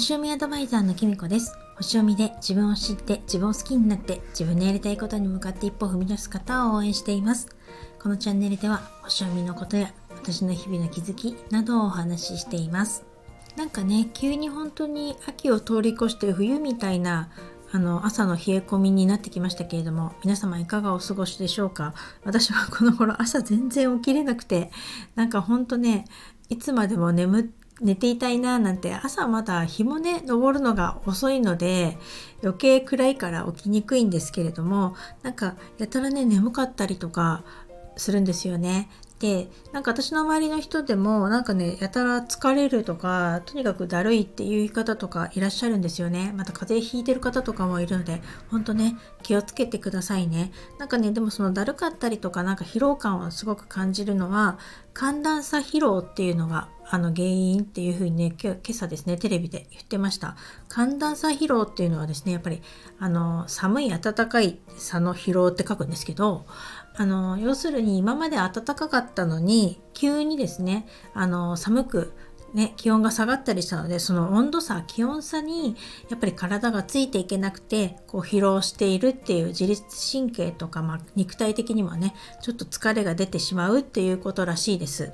星読みアドバイザーのきみこです。星読みで自分を知って自分を好きになって自分のやりたいことに向かって一歩踏み出す方を応援しています。このチャンネルでは星読みのことや私の日々の気づきなどをお話ししています。なんかね急に本当に秋を通り越して冬みたいなあの朝の冷え込みになってきましたけれども皆様いかがお過ごしでしょうか？私はこの頃朝全然起きれなくてなんかほんとねいつまでも眠寝ていたいななんて朝まだ日もね昇るのが遅いので余計暗いから起きにくいんですけれどもなんかやたらね眠かったりとかするんですよね。でなんか私の周りの人でもなんかねやたら疲れるとかとにかくだるいっていう言い方とかいらっしゃるんですよねまた風邪ひいてる方とかもいるのでほんとね気をつけてくださいねなんかねでもそのだるかったりとかなんか疲労感をすごく感じるのは寒暖差疲労っていうのがあの原因っていうふうにね今朝ですねテレビで言ってました。寒暖差疲労っていうのはですねやっぱりあの寒い暖かい差の疲労って書くんですけどあの要するに今まで暖かかったのに急にですねあの寒くね、気温が下がったりしたのでその温度差気温差にやっぱり体がついていけなくてこう疲労しているっていう自律神経とか、まあ、肉体的にもねちょっと疲れが出てしまうっていうことらしいです。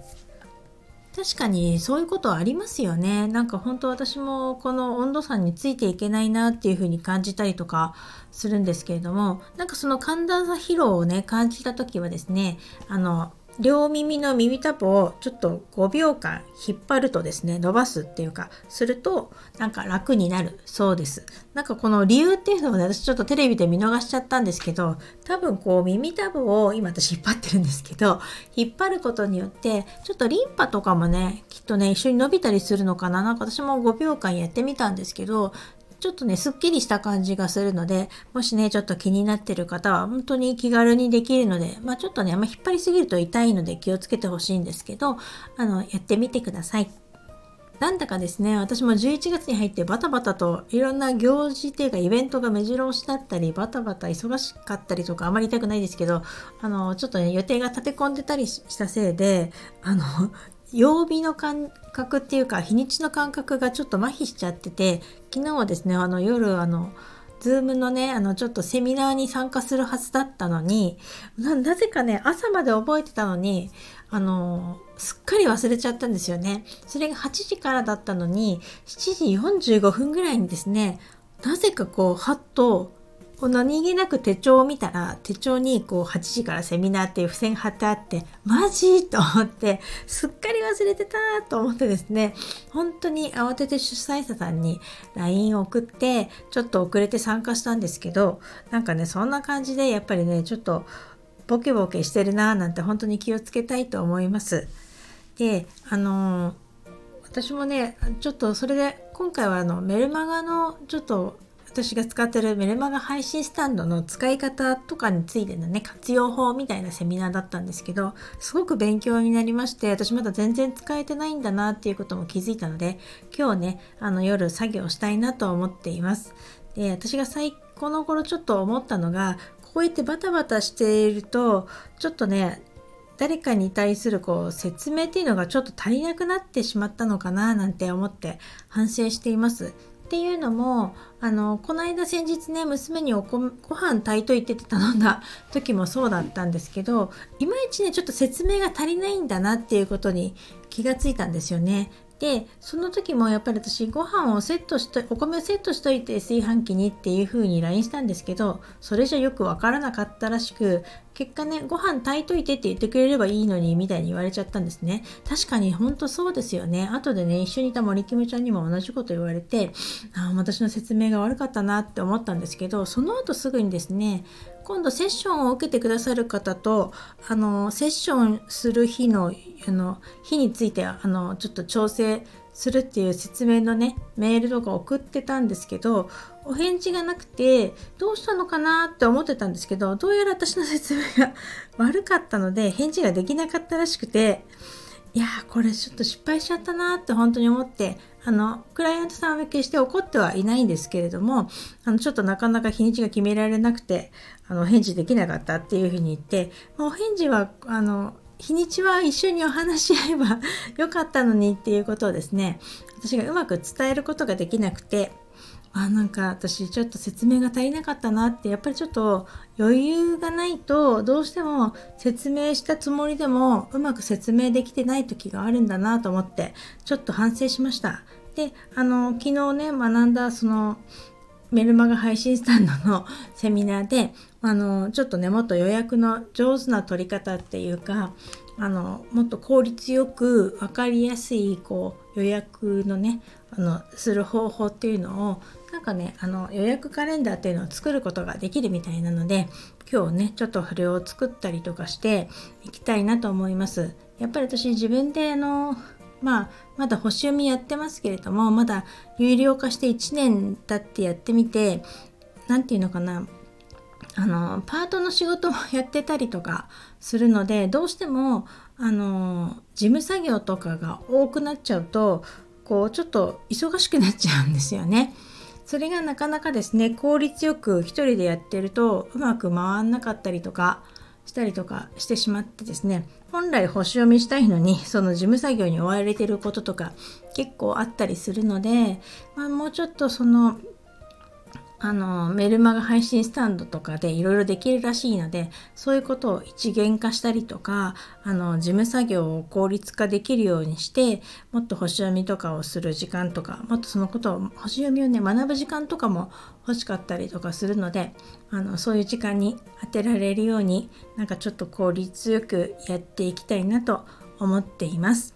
確かにそういうことはありますよね。なんか本当私もこの温度差についていけないなっていうふうに感じたりとかするんですけれども、なんかその寒暖差疲労をね、感じた時はですね、あの、両耳の耳たぶをちょっと5秒間引っ張るとですね伸ばすっていうかするとなんか楽になるそうです。なんかこの理由っていうのをね私ちょっとテレビで見逃しちゃったんですけど多分こう耳たぶを今私引っ張ってるんですけど引っ張ることによってちょっとリンパとかもねきっとね一緒に伸びたりするのかな。なんか私も5秒間やってみたんですけどちょっとね、すっきりした感じがするので、もしね、ちょっと気になってる方は、本当に気軽にできるので、まあちょっとね、あんま引っ張りすぎると痛いので気をつけてほしいんですけど、あの、やってみてください。なんだかですね、私も11月に入ってバタバタといろんな行事っていうかイベントが目白押しだったり、バタバタ忙しかったりとかあまり痛くないですけど、あの、ちょっとね、予定が立て込んでたりしたせいで、あの、曜日の感覚っていうか日にちの感覚がちょっと麻痺しちゃってて昨日はですねあの夜あのズームのねあのちょっとセミナーに参加するはずだったのになぜかね朝まで覚えてたのにあのすっかり忘れちゃったんですよね。それが8時からだったのに7時45分ぐらいにですねなぜかこうはっとこう何気なく手帳を見たら手帳にこう8時からセミナーっていう付箋貼ってあってマジ？と思ってすっかり忘れてたと思ってですね本当に慌てて主催者さんに LINE を送ってちょっと遅れて参加したんですけどなんかねそんな感じでやっぱりねちょっとボケボケしてるなーなんて本当に気をつけたいと思います。であのー、私もねちょっとそれで今回はあのメルマガのちょっと私が使ってるメルマガ配信スタンドの使い方とかについてのね活用法みたいなセミナーだったんですけどすごく勉強になりまして私まだ全然使えてないんだなっていうことも気づいたので今日ねあの夜作業したいなと思っていますで私が最高の頃ちょっと思ったのがこうやってバタバタしているとちょっとね誰かに対するこう説明っていうのがちょっと足りなくなってしまったのかななんて思って反省しています。っていうのもあのこの間先日ね娘におこご飯炊いといてって頼んだ時もそうだったんですけどいまいちねちょっと説明が足りないんだなっていうことに気がついたんですよね。でその時もやっぱり私ご飯をセットしとお米をセットしといて炊飯器にっていう風に LINE したんですけどそれじゃよくわからなかったらしく結果ねご飯炊いといてって言ってくれればいいのにみたいに言われちゃったんですね。確かにほんとそうですよね。後でね一緒にいた森キムちゃんにも同じこと言われてあ私の説明が悪かったなって思ったんですけどその後すぐにですね今度セッションを受けてくださる方とあのセッションする日のあの日についてあのちょっと調整するっていう説明のねメールとか送ってたんですけどお返事がなくてどうしたのかなって思ってたんですけどどうやら私の説明が 悪かったので返事ができなかったらしくていやーこれちょっと失敗しちゃったなって本当に思ってあのクライアントさんは決して怒ってはいないんですけれどもあのちょっとなかなか日にちが決められなくてあの返事できなかったっていうふうに言って、まあ、お返事はあの日にちは一緒にお話し合えば よかったのにっていうことをですね私がうまく伝えることができなくてあなんか私ちょっと説明が足りなかったなってやっぱりちょっと余裕がないとどうしても説明したつもりでもうまく説明できてない時があるんだなと思ってちょっと反省しました。であの昨日ね学んだそのメルマガ配信スタンドの セミナーであのちょっとねもっと予約の上手な取り方っていうかあのもっと効率よく分かりやすいこう予約のねあのする方法っていうのをかねあの予約カレンダーっていうのを作ることができるみたいなので今日ねちょっとそれを作ったりとかしていきたいなと思います。やっぱり私自分であのまあまだ星読みやってますけれどもまだ有料化して1年経ってやってみて何て言うのかなあのパートの仕事もやってたりとかするのでどうしてもあの事務作業とかが多くなっちゃうとこうちょっと忙しくなっちゃうんですよね。それがなかなかですね効率よく一人でやってるとうまく回んなかったりとかしたりとかしてしまってですね本来星読みしたいのにその事務作業に追われてることとか結構あったりするので、まあ、もうちょっとそのあのメルマガ配信スタンドとかでいろいろできるらしいのでそういうことを一元化したりとかあの事務作業を効率化できるようにしてもっと星読みとかをする時間とかもっとそのことを星読みをね学ぶ時間とかも欲しかったりとかするのであのそういう時間に当てられるようになんかちょっと効率よくやっていきたいなと思っています。